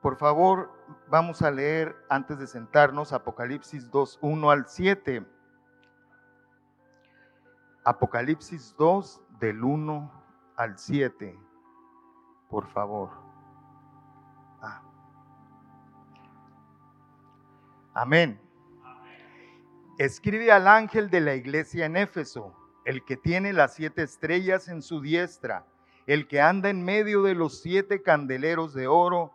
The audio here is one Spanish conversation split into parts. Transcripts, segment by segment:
Por favor, vamos a leer antes de sentarnos Apocalipsis 2, 1 al 7. Apocalipsis 2 del 1 al 7. Por favor. Ah. Amén. Escribe al ángel de la iglesia en Éfeso, el que tiene las siete estrellas en su diestra, el que anda en medio de los siete candeleros de oro,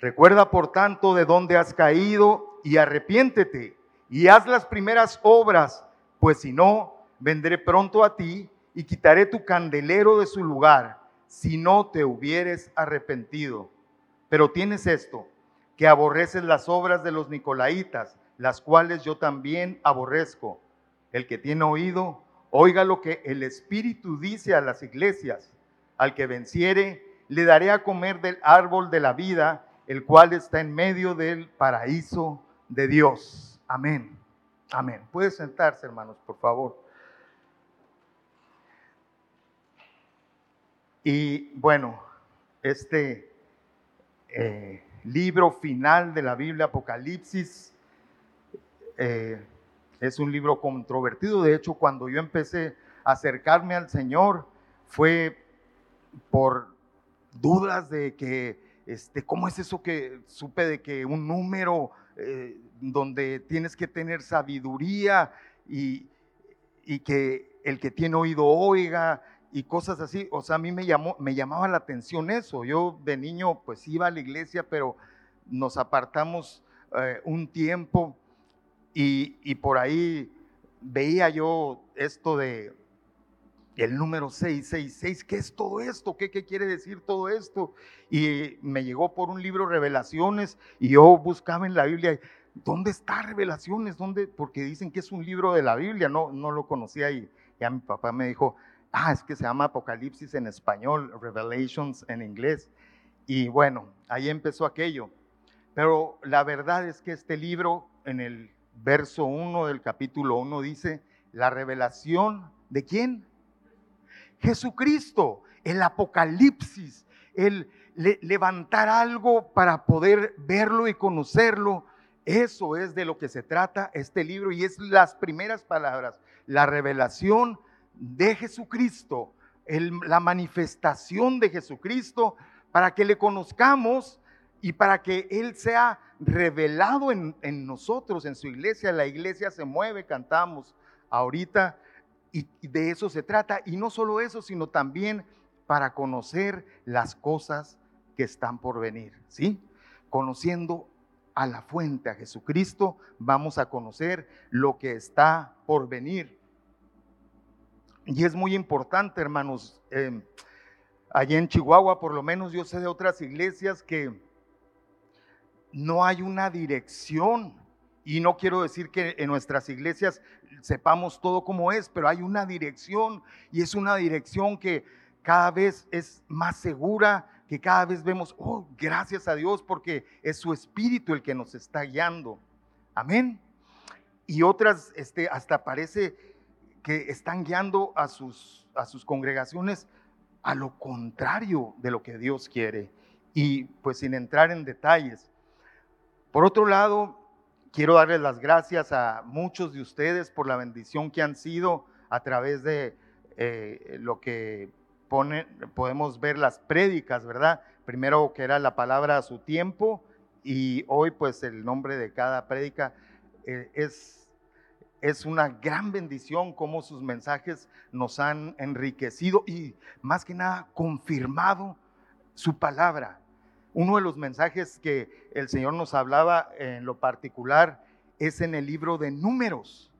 Recuerda, por tanto, de dónde has caído y arrepiéntete y haz las primeras obras, pues si no, vendré pronto a ti y quitaré tu candelero de su lugar, si no te hubieres arrepentido. Pero tienes esto, que aborreces las obras de los nicolaitas, las cuales yo también aborrezco. El que tiene oído, oiga lo que el Espíritu dice a las iglesias. Al que venciere, le daré a comer del árbol de la vida, el cual está en medio del paraíso de Dios. Amén. Amén. Puede sentarse, hermanos, por favor. Y bueno, este eh, libro final de la Biblia, Apocalipsis. Eh, es un libro controvertido. De hecho, cuando yo empecé a acercarme al Señor, fue por dudas de que, este, ¿cómo es eso que supe de que un número eh, donde tienes que tener sabiduría y, y que el que tiene oído oiga? y cosas así. O sea, a mí me, llamó, me llamaba la atención eso. Yo de niño pues iba a la iglesia, pero nos apartamos eh, un tiempo y, y, por ahí veía yo esto de el número 666, ¿qué es todo esto? ¿Qué, ¿Qué quiere decir todo esto? Y me llegó por un libro Revelaciones y yo buscaba en la Biblia, ¿dónde está Revelaciones? ¿Dónde? Porque dicen que es un libro de la Biblia, no, no lo conocía y ya mi papá me dijo, ah, es que se llama Apocalipsis en español, Revelations en inglés. Y bueno, ahí empezó aquello. Pero la verdad es que este libro, en el verso 1 del capítulo 1, dice, la revelación de quién? Jesucristo, el Apocalipsis, el levantar algo para poder verlo y conocerlo. Eso es de lo que se trata este libro y es las primeras palabras, la revelación de Jesucristo, la manifestación de Jesucristo, para que le conozcamos y para que Él sea revelado en, nosotros, en su iglesia. La iglesia se mueve, cantamos ahorita, y, de eso se trata. Y no solo eso, sino también para conocer las cosas que están por venir, ¿sí? Conociendo a la fuente, a Jesucristo, vamos a conocer lo que está por venir. Y es muy importante, hermanos. Eh, allá en Chihuahua, por lo menos yo sé de otras iglesias que no hay una dirección. Y no quiero decir que en nuestras iglesias sepamos todo como es, pero hay una dirección y es una dirección que cada vez es más segura, que cada vez vemos, oh, gracias a Dios porque es su espíritu el que nos está guiando. Amén. Y otras, este, hasta parece que están guiando a sus, a sus congregaciones a lo contrario de lo que Dios quiere. Y pues sin entrar en detalles. Por otro lado, quiero darles las gracias a muchos de ustedes por la bendición que han sido a través de eh, lo que podemos ver las prédicas, ¿verdad? Primero que era la palabra a su tiempo y hoy pues el nombre de cada prédica eh, es es una gran bendición cómo sus mensajes nos han enriquecido y más que nada confirmado su palabra. Uno de los mensajes que el Señor nos hablaba en lo particular es en el libro de números.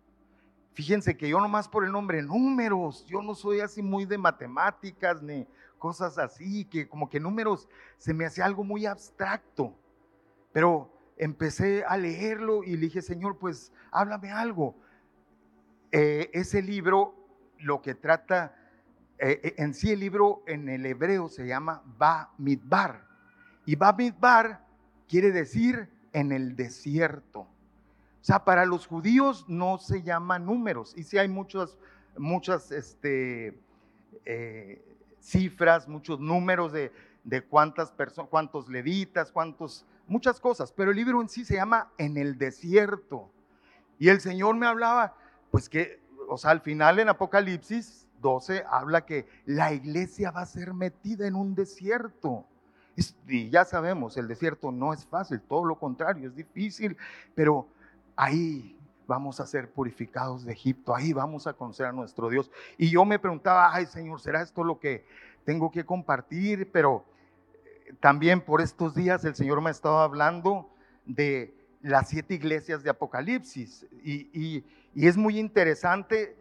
Fíjense que yo nomás por el nombre números, yo no soy así muy de matemáticas ni cosas así, que como que números se me hacía algo muy abstracto. Pero empecé a leerlo y le dije, Señor, pues háblame algo. Eh, ese libro lo que trata, eh, eh, en sí el libro en el hebreo se llama Ba Midbar. Y Ba Midbar quiere decir en el desierto. O sea, para los judíos no se llama números. Y sí hay muchas, muchas este, cifras, muchos números de, de cuántas personas, cuántos levitas, cuántos, muchas cosas. Pero el libro en sí se llama En el desierto. Y el Señor me hablaba, pues que, o sea, al final en Apocalipsis 12 habla que la iglesia va a ser metida en un desierto. Y ya sabemos, el desierto no es fácil, todo lo contrario, es difícil, pero ahí vamos a ser purificados de Egipto, ahí vamos a conocer a nuestro Dios. Y yo me preguntaba, ay Señor, ¿será esto lo que tengo que compartir? Pero eh, también por estos días el Señor me ha estado hablando de las siete iglesias de Apocalipsis. Y, es muy interesante,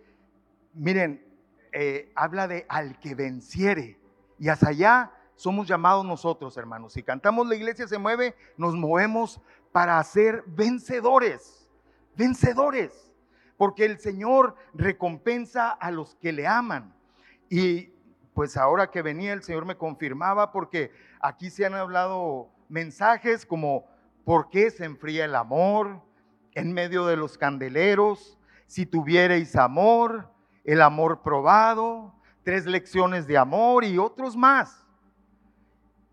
miren, eh, habla de al que venciere. Y hasta allá somos llamados nosotros, hermanos. Si cantamos la iglesia se mueve, nos movemos para ser vencedores, vencedores. Porque el Señor recompensa a los que le aman. Y pues ahora que venía el Señor me confirmaba porque aquí se han hablado mensajes como ¿Por qué se enfría el amor en medio de los candeleros? Si tuvierais amor, el amor probado, tres lecciones de amor y otros más.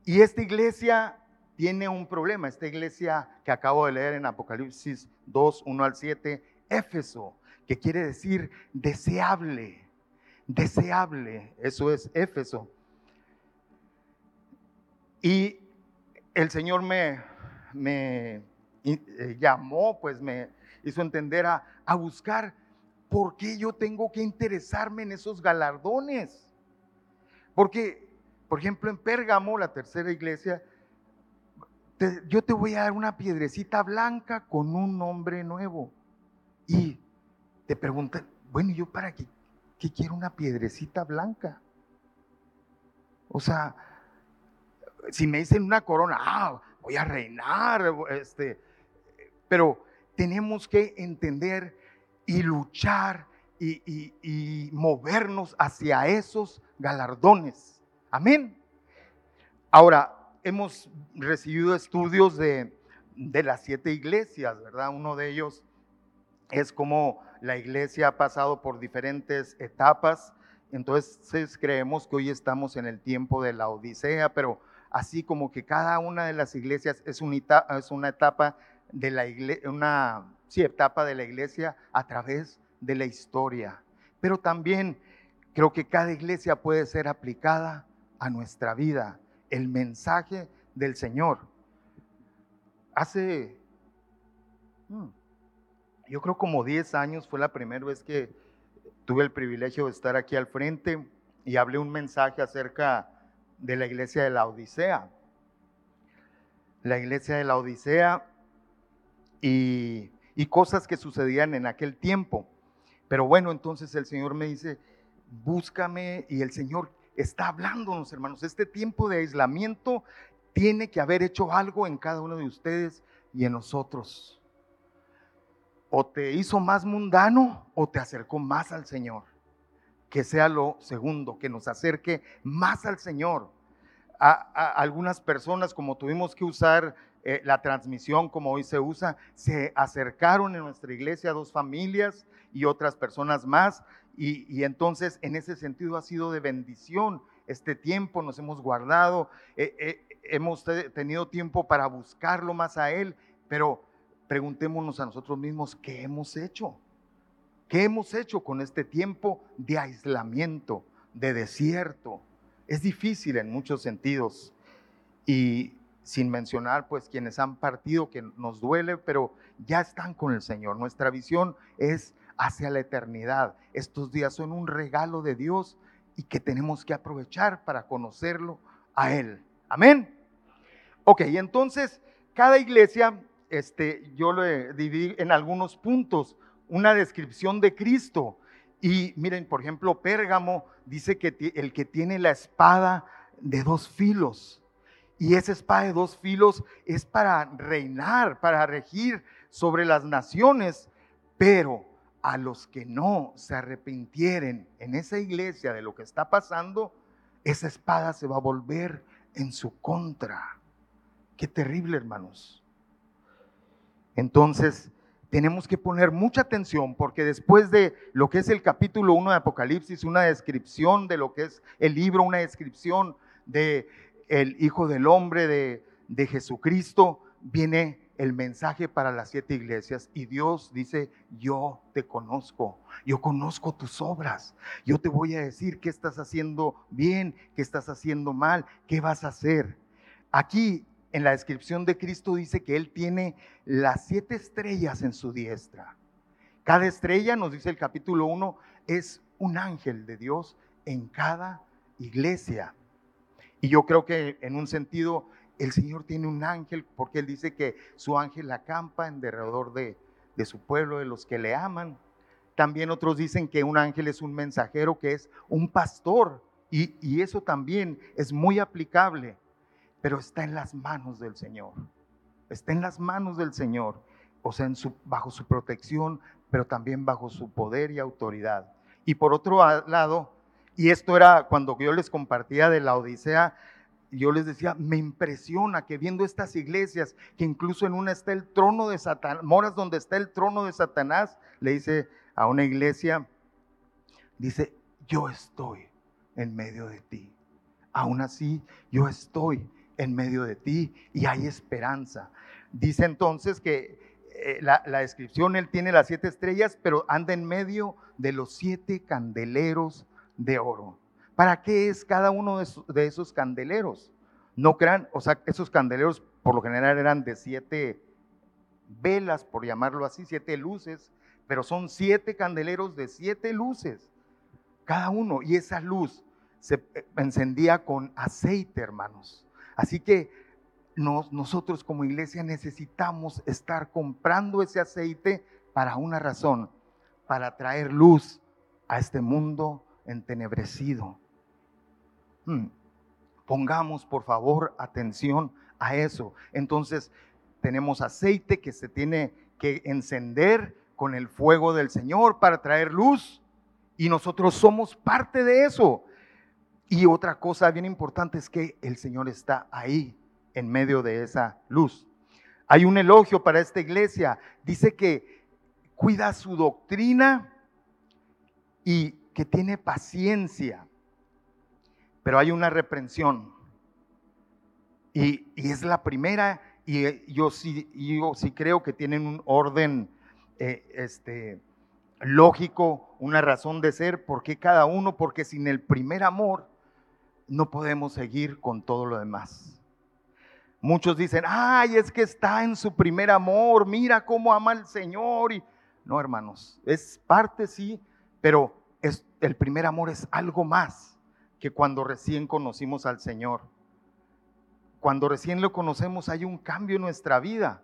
Y esta iglesia tiene un problema, esta iglesia que acabo de leer en Apocalipsis 2, 1 al 7, Éfeso, que quiere decir deseable, deseable, eso es Éfeso. Y el Señor me, me eh, llamó, pues me hizo entender a, a buscar por qué yo tengo que interesarme en esos galardones. Porque, por ejemplo, en Pérgamo, la tercera iglesia, yo te voy a dar una piedrecita blanca con un nombre nuevo. Y te preguntan, bueno, ¿yo para qué, qué quiero una piedrecita blanca? O sea, si me dicen una corona, ah, voy a reinar, este, pero tenemos que entender y luchar y, movernos hacia esos galardones. Amén. Ahora, hemos recibido estudios de, de las siete iglesias, ¿verdad? Uno de ellos es como la iglesia ha pasado por diferentes etapas. Entonces creemos que hoy estamos en el tiempo de la Odisea, pero así como que cada una de las iglesias es una etapa, de la iglesia, una etapa de la iglesia a través de la historia. Pero también creo que cada iglesia puede ser aplicada a nuestra vida, el mensaje del Señor. Hace, hmm, yo creo como 10 años fue la primera vez que tuve el privilegio de estar aquí al frente y hablé un mensaje acerca de la iglesia de la Odisea. La iglesia de la Odisea y, cosas que sucedían en aquel tiempo. Pero bueno, entonces el Señor me dice, búscame y el Señor está hablándonos, hermanos. Este tiempo de aislamiento tiene que haber hecho algo en cada uno de ustedes y en nosotros. O te hizo más mundano o te acercó más al Señor que sea lo segundo, que nos acerque más al Señor. A, algunas personas, como tuvimos que usar eh, la transmisión como hoy se usa, se acercaron en nuestra iglesia dos familias y otras personas más. Y, entonces en ese sentido ha sido de bendición este tiempo, nos hemos guardado, eh, eh, hemos tenido tiempo para buscarlo más a Él, pero preguntémonos a nosotros mismos, ¿qué hemos hecho? ¿Qué hemos hecho con este tiempo de aislamiento, de desierto? Es difícil en muchos sentidos y sin mencionar pues quienes han partido, que nos duele, pero ya están con el Señor. Nuestra visión es hacia la eternidad. Estos días son un regalo de Dios y que tenemos que aprovechar para conocerlo a Él. Amén. Ok, entonces cada iglesia, este, yo lo dividí en algunos puntos una descripción de Cristo. Y miren, por ejemplo, Pérgamo dice que el que tiene la espada de dos filos. Y esa espada de dos filos es para reinar, para regir sobre las naciones, pero a los que no se arrepintieren en esa iglesia de lo que está pasando, esa espada se va a volver en su contra. Qué terrible, hermanos. Entonces, tenemos que poner mucha atención porque después de lo que es el capítulo 1 de Apocalipsis, una descripción de lo que es el libro, una descripción de el Hijo del Hombre, de, de Jesucristo, viene el mensaje para las siete iglesias y Dios dice, yo te conozco, yo conozco tus obras, yo te voy a decir qué estás haciendo bien, qué estás haciendo mal, qué vas a hacer. Aquí en la descripción de Cristo dice que Él tiene las siete estrellas en su diestra. Cada estrella, nos dice el capítulo 1, es un ángel de Dios en cada iglesia. Y yo creo que en un sentido el Señor tiene un ángel porque Él dice que su ángel acampa en derredor de, de su pueblo, de los que le aman. También otros dicen que un ángel es un mensajero, que es un pastor. Y, y eso también es muy aplicable pero está en las manos del Señor. Está en las manos del Señor, o sea, en su, bajo su protección, pero también bajo su poder y autoridad. Y por otro lado, y esto era cuando yo les compartía de la Odisea, yo les decía, me impresiona que viendo estas iglesias, que incluso en una está el trono de Satanás, moras donde está el trono de Satanás, le dice a una iglesia, dice, yo estoy en medio de ti. Aún así, yo estoy en medio de ti y hay esperanza. Dice entonces que eh, la, descripción, él tiene las siete estrellas, pero anda en medio de los siete candeleros de oro. ¿Para qué es cada uno de, esos candeleros? No crean, o sea, esos candeleros por lo general eran de siete velas, por llamarlo así, siete luces, pero son siete candeleros de siete luces, cada uno, y esa luz se eh, encendía con aceite, hermanos. Así que nosotros como iglesia necesitamos estar comprando ese aceite para una razón, para traer luz a este mundo entenebrecido. Hmm. Pongamos por favor atención a eso. Entonces tenemos aceite que se tiene que encender con el fuego del Señor para traer luz y nosotros somos parte de eso. Y otra cosa bien importante es que el Señor está ahí, en medio de esa luz. Hay un elogio para esta iglesia. Dice que cuida su doctrina y que tiene paciencia. Pero hay una reprensión. Y, es la primera, y yo sí, yo sí creo que tienen un orden eh, este, lógico, una razón de ser, porque cada uno, porque sin el primer amor no podemos seguir con todo lo demás. Muchos dicen, ay, es que está en su primer amor, mira cómo ama al Señor. Y, no, hermanos, es parte, sí, pero es, el primer amor es algo más que cuando recién conocimos al Señor. Cuando recién lo conocemos hay un cambio en nuestra vida.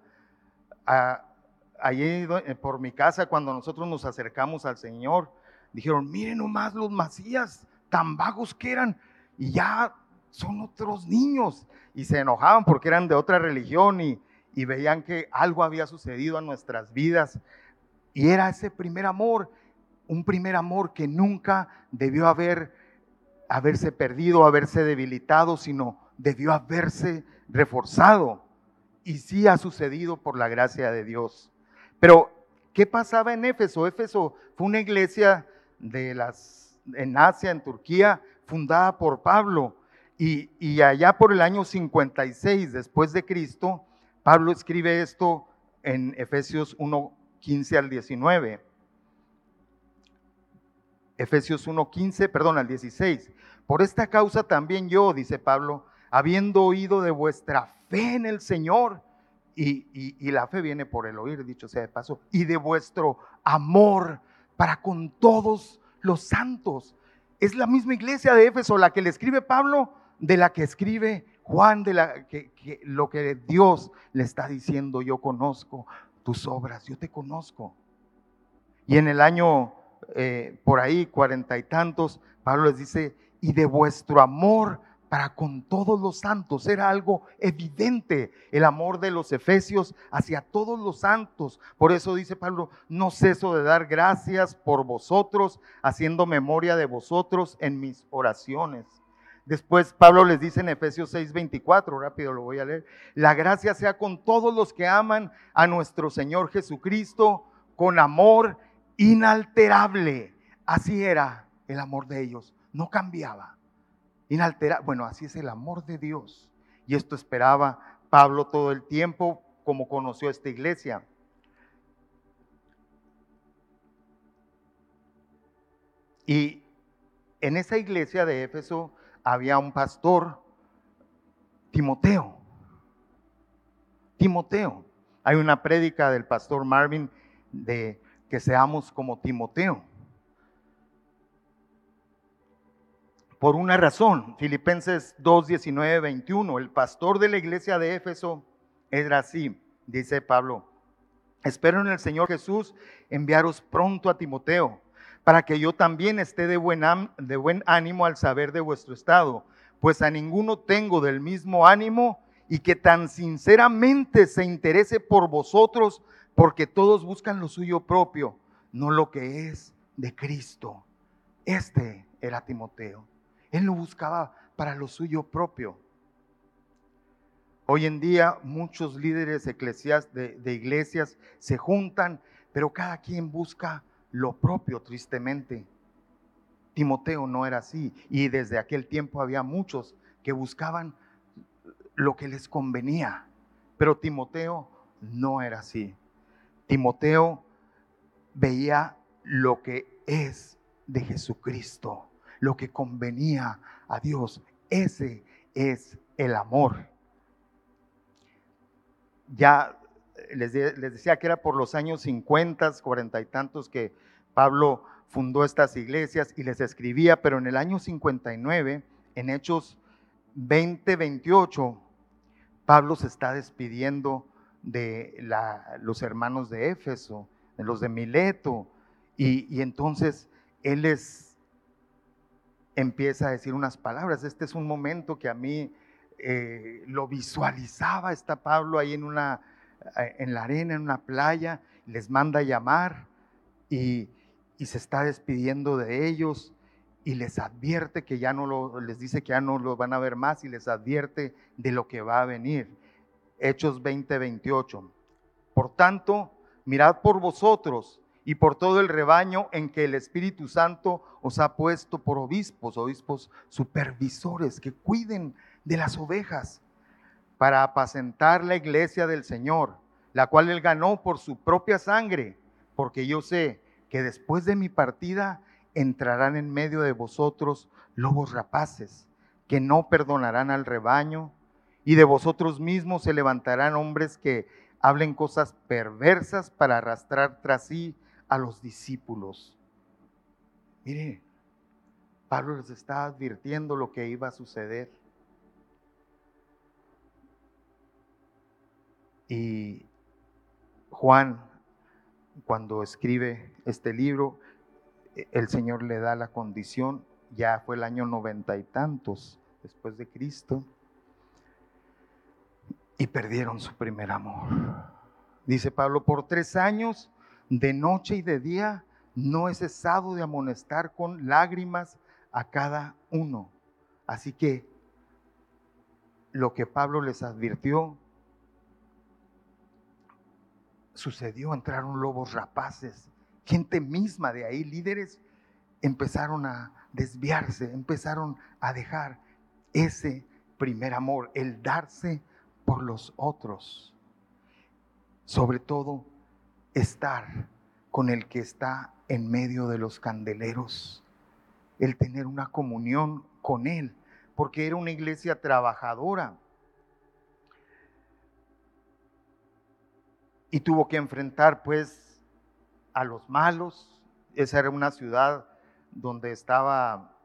allí eh, por mi casa, cuando nosotros nos acercamos al Señor, dijeron, miren nomás los macías, tan vagos que eran, y ya son otros niños. Y se enojaban porque eran de otra religión y, veían que algo había sucedido en nuestras vidas. Y era ese primer amor, un primer amor que nunca debió haber, haberse perdido, haberse debilitado, sino debió haberse reforzado. Y sí ha sucedido por la gracia de Dios. Pero, ¿qué pasaba en Éfeso? Éfeso fue una iglesia de las, en Asia, en Turquía, fundada por Pablo. Y, allá por el año 56 después de Cristo, Pablo escribe esto en Efesios 1, 15 al 19. Efesios 1, 15, perdón, al 16. Por esta causa también yo, dice Pablo, habiendo oído de vuestra fe en el Señor, y, y, la fe viene por el oír, dicho sea de paso, y de vuestro amor para con todos los santos es la misma iglesia de Éfeso la que le escribe Pablo, de la que escribe Juan, de la que, lo que Dios le está diciendo, yo conozco tus obras, yo te conozco. Y en el año eh, por ahí, cuarenta y tantos, Pablo les dice, y de vuestro amor para con todos los santos. Era algo evidente el amor de los efesios hacia todos los santos. Por eso dice Pablo, no ceso de dar gracias por vosotros, haciendo memoria de vosotros en mis oraciones. Después Pablo les dice en Efesios 6:24, rápido lo voy a leer, la gracia sea con todos los que aman a nuestro Señor Jesucristo con amor inalterable. Así era el amor de ellos, no cambiaba Bueno, así es el amor de Dios. Y esto esperaba Pablo todo el tiempo, como conoció esta iglesia. Y en esa iglesia de Éfeso había un pastor, Timoteo. Timoteo. Hay una prédica del pastor Marvin de que seamos como Timoteo. Por una razón. Filipenses 2, 19, 21. El pastor de la iglesia de Éfeso era así, dice Pablo. Espero en el Señor Jesús enviaros pronto a Timoteo, para que yo también esté de buen, de buen ánimo al saber de vuestro estado, pues a ninguno tengo del mismo ánimo y que tan sinceramente se interese por vosotros, porque todos buscan lo suyo propio, no lo que es de Cristo. Este era Timoteo. Él no buscaba para lo suyo propio. Hoy en día muchos líderes eclesias de iglesias se juntan, pero cada quien busca lo propio, tristemente. Timoteo no era así y desde aquel tiempo había muchos que buscaban lo que les convenía, pero Timoteo no era así. Timoteo veía lo que es de Jesucristo lo que convenía a Dios. Ese es el amor. Ya les, decía que era por los años 50, cuarenta y tantos que Pablo fundó estas iglesias y les escribía, pero en el año 59, en Hechos 20, 28, Pablo se está despidiendo de los hermanos de Éfeso, de los de Mileto, y, y entonces él les empieza a decir unas palabras. Este es un momento que a mí eh, lo visualizaba. Está Pablo ahí en, una, eh, en la arena, en una playa, les manda a llamar y, se está despidiendo de ellos y les advierte que ya no lo, les dice que ya no lo van a ver más y les advierte de lo que va a venir. Hechos 20, 28. Por tanto, mirad por vosotros y por todo el rebaño en que el Espíritu Santo os ha puesto por obispos, obispos supervisores que cuiden de las ovejas para apacentar la iglesia del Señor, la cual él ganó por su propia sangre, porque yo sé que después de mi partida entrarán en medio de vosotros lobos rapaces, que no perdonarán al rebaño, y de vosotros mismos se levantarán hombres que hablen cosas perversas para arrastrar tras sí a los discípulos. Mire, Pablo les está advirtiendo lo que iba a suceder. Y Juan, cuando escribe este libro, el Señor le da la condición, ya fue el año noventa y tantos después de Cristo, y perdieron su primer amor. Dice Pablo, por tres años de noche y de día, no he cesado de amonestar con lágrimas a cada uno. Así que lo que Pablo les advirtió sucedió, entraron lobos rapaces, gente misma de ahí, líderes, empezaron a desviarse, empezaron a dejar ese primer amor, el darse por los otros. Sobre todo estar con el que está en medio de los candeleros, el tener una comunión con Él, porque era una iglesia trabajadora. Y tuvo que enfrentar pues a los malos. Esa era una ciudad donde estaba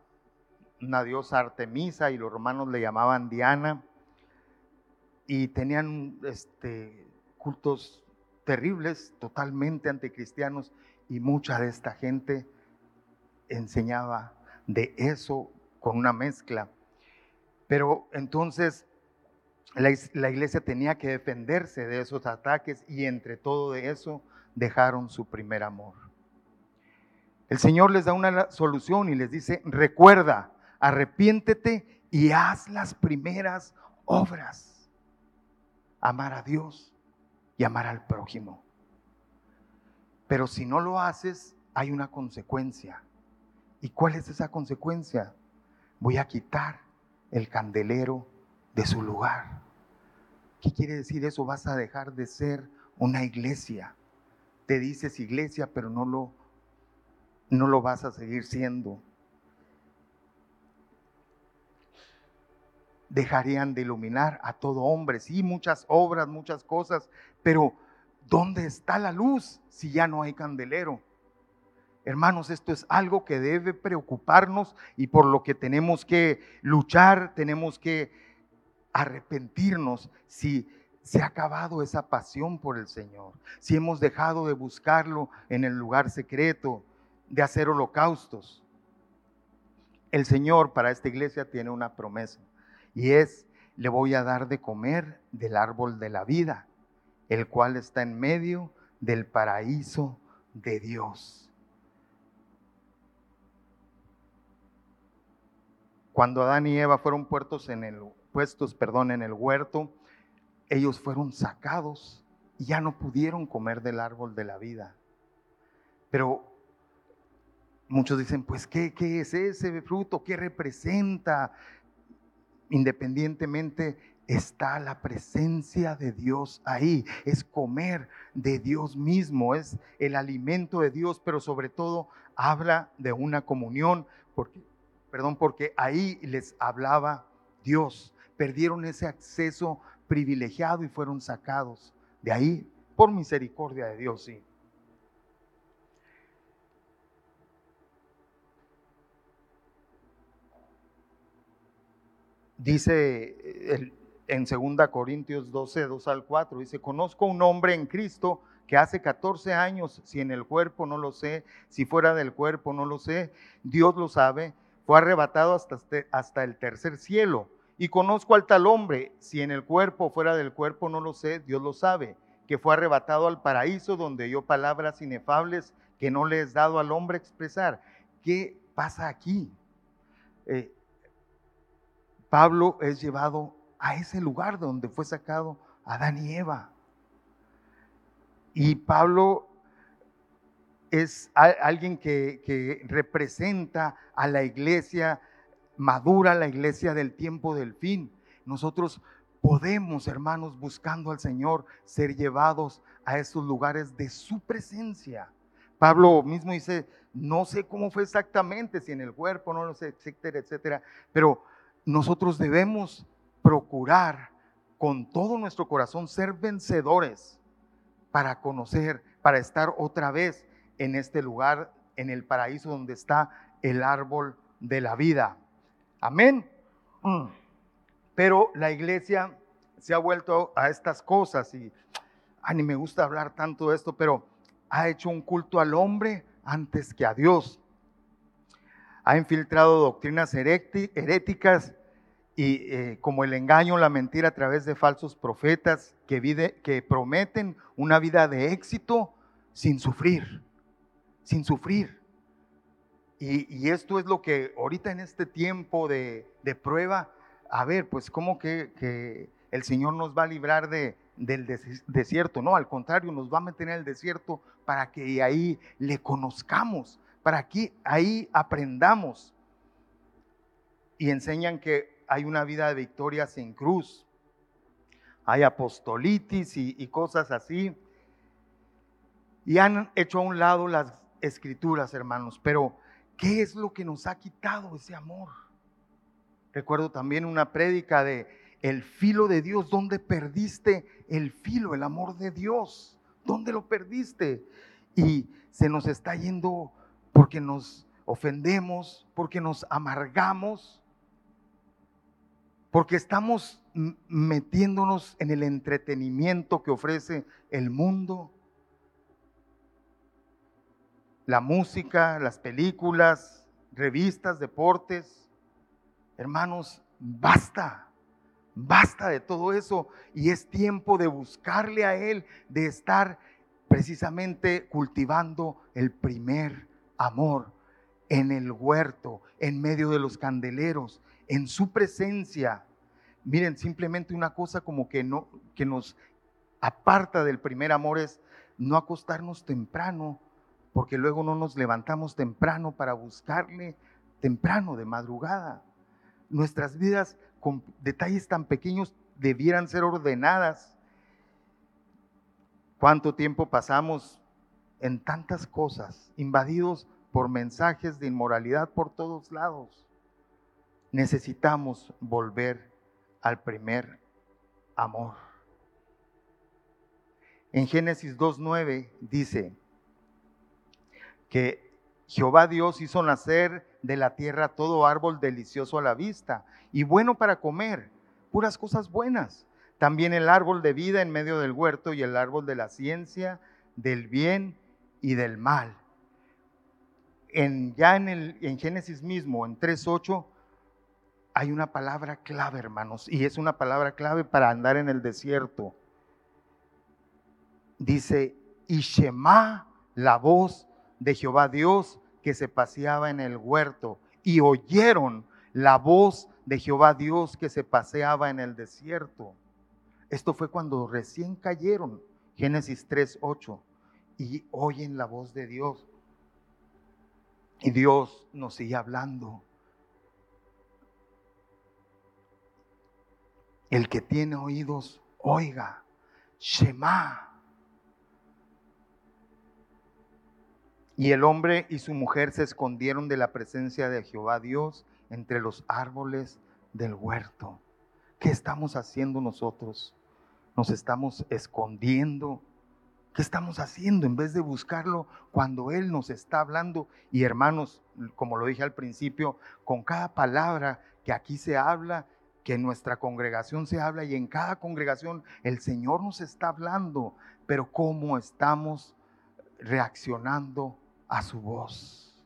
una diosa Artemisa y los romanos le llamaban Diana. Y tenían este, cultos terribles, totalmente anticristianos, y mucha de esta gente enseñaba de eso con una mezcla. Pero entonces la, iglesia tenía que defenderse de esos ataques y entre todo de eso dejaron su primer amor. El Señor les da una solución y les dice, recuerda, arrepiéntete y haz las primeras obras. Amar a Dios y amar al prójimo. Pero si no lo haces, hay una consecuencia. ¿Y cuál es esa consecuencia? Voy a quitar el candelero de su lugar. ¿Qué quiere decir eso? Vas a dejar de ser una iglesia. Te dices iglesia, pero no lo, no lo vas a seguir siendo. Dejarían de iluminar a todo hombre. Sí, muchas obras, muchas cosas, pero ¿dónde está la luz si ya no hay candelero? Hermanos, esto es algo que debe preocuparnos y por lo que tenemos que luchar, tenemos que arrepentirnos si se ha acabado esa pasión por el Señor, si hemos dejado de buscarlo en el lugar secreto, de hacer holocaustos. El Señor para esta iglesia tiene una promesa y es, le voy a dar de comer del árbol de la vida, el cual está en medio del paraíso de Dios. Cuando Adán y Eva fueron puestos en el, puestos, perdón, en el huerto, ellos fueron sacados y ya no pudieron comer del árbol de la vida. Pero muchos dicen, pues, ¿qué, qué es ese fruto? ¿Qué representa? Independientemente está la presencia de Dios ahí. Es comer de Dios mismo, es el alimento de Dios, pero sobre todo habla de una comunión, porque, perdón, porque ahí les hablaba Dios. Perdieron ese acceso privilegiado y fueron sacados de ahí por misericordia de Dios, sí. Dice el, en 2 Corintios 12, 2 al 4, dice, conozco un hombre en Cristo que hace 14 años, si en el cuerpo no lo sé, si fuera del cuerpo no lo sé, Dios lo sabe, fue arrebatado hasta, este, hasta el tercer cielo. Y conozco al tal hombre, si en el cuerpo o fuera del cuerpo no lo sé, Dios lo sabe, que fue arrebatado al paraíso donde oyó palabras inefables que no le es dado al hombre expresar. ¿Qué pasa aquí? Eh, Pablo es llevado a ese lugar donde fue sacado Adán y Eva. Y Pablo es alguien que, representa a la iglesia madura, la iglesia del tiempo del fin. Nosotros podemos, hermanos, buscando al Señor, ser llevados a esos lugares de su presencia. Pablo mismo dice, no sé cómo fue exactamente, si en el cuerpo, no lo sé, etcétera, etcétera, pero nosotros debemos procurar con todo nuestro corazón ser vencedores para conocer, para estar otra vez en este lugar, en el paraíso donde está el árbol de la vida. Amén. Mm. Pero la iglesia se ha vuelto a estas cosas y a ni me gusta hablar tanto de esto, pero ha hecho un culto al hombre antes que a Dios. Ha infiltrado doctrinas heréticas y eh, como el engaño, la mentira a través de falsos profetas que, prometen una vida de éxito sin sufrir, sin sufrir. Y, esto es lo que ahorita en este tiempo de, prueba, a ver, pues como que, el Señor nos va a librar de, del desierto, no, al contrario, nos va a meter en el desierto para que ahí le conozcamos, para que ahí aprendamos. Y enseñan que hay una vida de victoria sin cruz. Hay apostolitis y, cosas así. Y han hecho a un lado las escrituras, hermanos. Pero, ¿qué es lo que nos ha quitado ese amor? Recuerdo también una prédica de el filo de Dios. ¿Dónde perdiste el filo, el amor de Dios? ¿Dónde lo perdiste? Y se nos está yendo porque nos ofendemos, porque nos amargamos porque estamos metiéndonos en el entretenimiento que ofrece el mundo, la música, las películas, revistas, deportes. Hermanos, basta, basta de todo eso y es tiempo de buscarle a Él, de estar precisamente cultivando el primer amor en el huerto, en medio de los candeleros, en su presencia. Miren, simplemente una cosa como que no que nos aparta del primer amor es no acostarnos temprano, porque luego no nos levantamos temprano para buscarle temprano de madrugada. Nuestras vidas con detalles tan pequeños debieran ser ordenadas. ¿Cuánto tiempo pasamos en tantas cosas, invadidos por mensajes de inmoralidad por todos lados? Necesitamos volver al primer amor. En Génesis 2.9 dice que Jehová Dios hizo nacer de la tierra todo árbol delicioso a la vista y bueno para comer, puras cosas buenas. También el árbol de vida en medio del huerto y el árbol de la ciencia, del bien y del mal. En, ya en, el, en Génesis mismo, en 3.8, hay una palabra clave, hermanos, y es una palabra clave para andar en el desierto. Dice, y Shema la voz de Jehová Dios que se paseaba en el huerto, y oyeron la voz de Jehová Dios que se paseaba en el desierto. Esto fue cuando recién cayeron, Génesis 3.8, y oyen la voz de Dios. Y Dios nos sigue hablando. El que tiene oídos, oiga. Shema. Y el hombre y su mujer se escondieron de la presencia de Jehová Dios entre los árboles del huerto. ¿Qué estamos haciendo nosotros? Nos estamos escondiendo. ¿Qué estamos haciendo en vez de buscarlo cuando Él nos está hablando? Y hermanos, como lo dije al principio, con cada palabra que aquí se habla, que en nuestra congregación se habla y en cada congregación el Señor nos está hablando, pero cómo estamos reaccionando a su voz.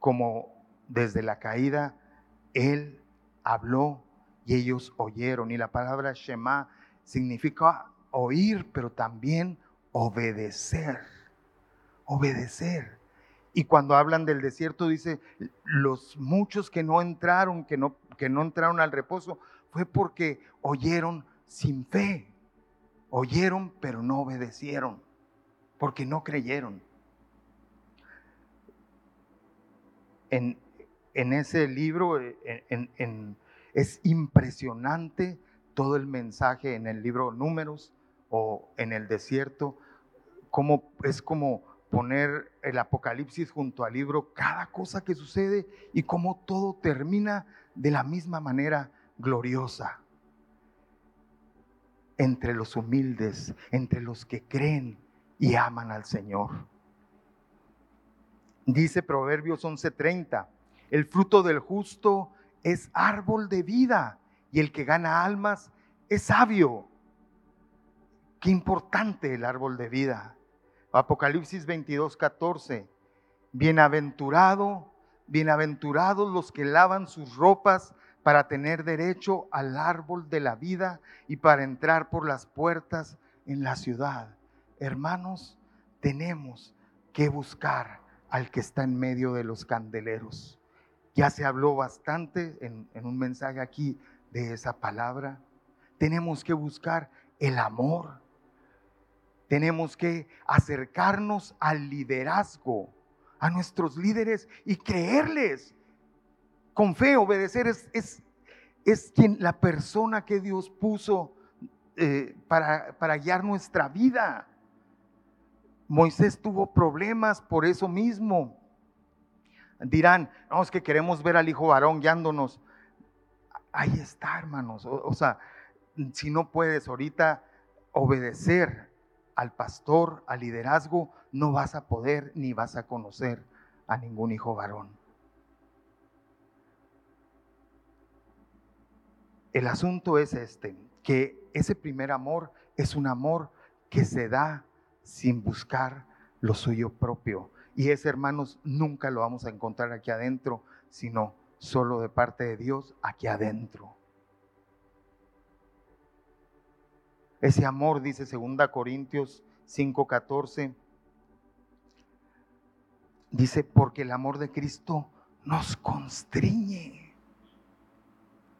Como desde la caída, Él habló y ellos oyeron. Y la palabra Shema significa oír, pero también obedecer. Obedecer. Y cuando hablan del desierto, dice, los muchos que no entraron, que no, que no entraron al reposo, fue porque oyeron sin fe. Oyeron, pero no obedecieron, porque no creyeron. En, ese libro es impresionante todo el mensaje en el libro Números o en el desierto, como, es como poner el Apocalipsis junto al libro, cada cosa que sucede y cómo todo termina de la misma manera gloriosa. Entre los humildes, entre los que creen y aman al Señor. Dice Proverbios 11:30, el fruto del justo es árbol de vida y el que gana almas es sabio. Qué importante el árbol de vida. Apocalipsis 22, 14. Bienaventurado, bienaventurados los que lavan sus ropas para tener derecho al árbol de la vida y para entrar por las puertas en la ciudad. Hermanos, tenemos que buscar al que está en medio de los candeleros. Ya se habló bastante en, en un mensaje aquí de esa palabra. Tenemos que buscar el amor tenemos que acercarnos al liderazgo, a nuestros líderes y creerles. Con fe, obedecer es, es, es quien, la persona que Dios puso eh, para, para guiar nuestra vida. Moisés tuvo problemas por eso mismo. Dirán, no, es que queremos ver al hijo varón guiándonos. Ahí está, hermanos. o sea, si no puedes ahorita obedecer al pastor, al liderazgo, no vas a poder ni vas a conocer a ningún hijo varón. El asunto es este, que ese primer amor es un amor que se da sin buscar lo suyo propio. Y ese, hermanos, nunca lo vamos a encontrar aquí adentro sino solo de parte de Dios aquí adentro. Ese amor, dice 2 Corintios 5:14, dice, porque el amor de Cristo nos constriñe,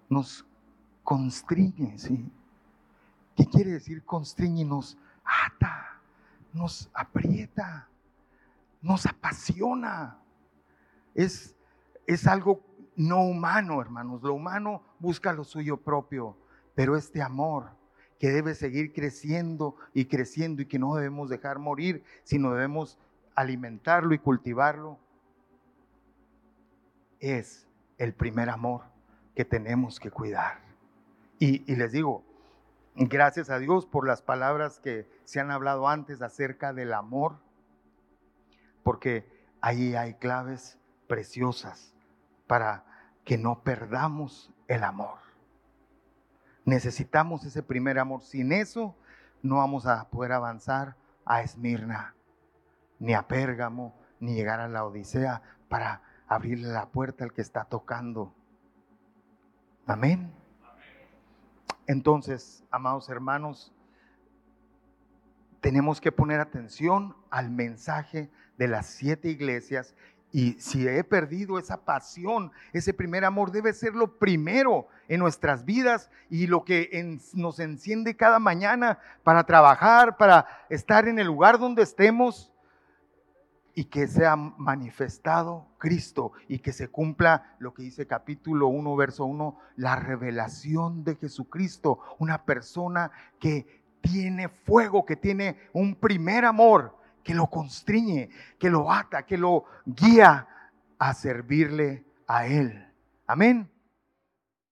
nos constriñe, ¿sí? ¿Qué quiere decir constriñe? Nos ata, nos aprieta, nos apasiona. Es, es algo no humano, hermanos. Lo humano busca lo suyo propio, pero este amor que debe seguir creciendo y creciendo y que no debemos dejar morir, sino debemos alimentarlo y cultivarlo, es el primer amor que tenemos que cuidar. Y, les digo, gracias a Dios por las palabras que se han hablado antes acerca del amor, porque ahí hay claves preciosas para que no perdamos el amor. Necesitamos ese primer amor. Sin eso no vamos a poder avanzar a Esmirna, ni a Pérgamo, ni llegar a la Odisea para abrirle la puerta al que está tocando. Amén. Entonces, amados hermanos, tenemos que poner atención al mensaje de las siete iglesias y si he perdido esa pasión, ese primer amor debe ser lo primero en nuestras vidas y lo que nos enciende cada mañana para trabajar, para estar en el lugar donde estemos y que sea manifestado Cristo y que se cumpla lo que dice capítulo 1, verso 1, la revelación de Jesucristo, una persona que tiene fuego, que tiene un primer amor que lo constriñe, que lo ata, que lo guía a servirle a Él. Amén.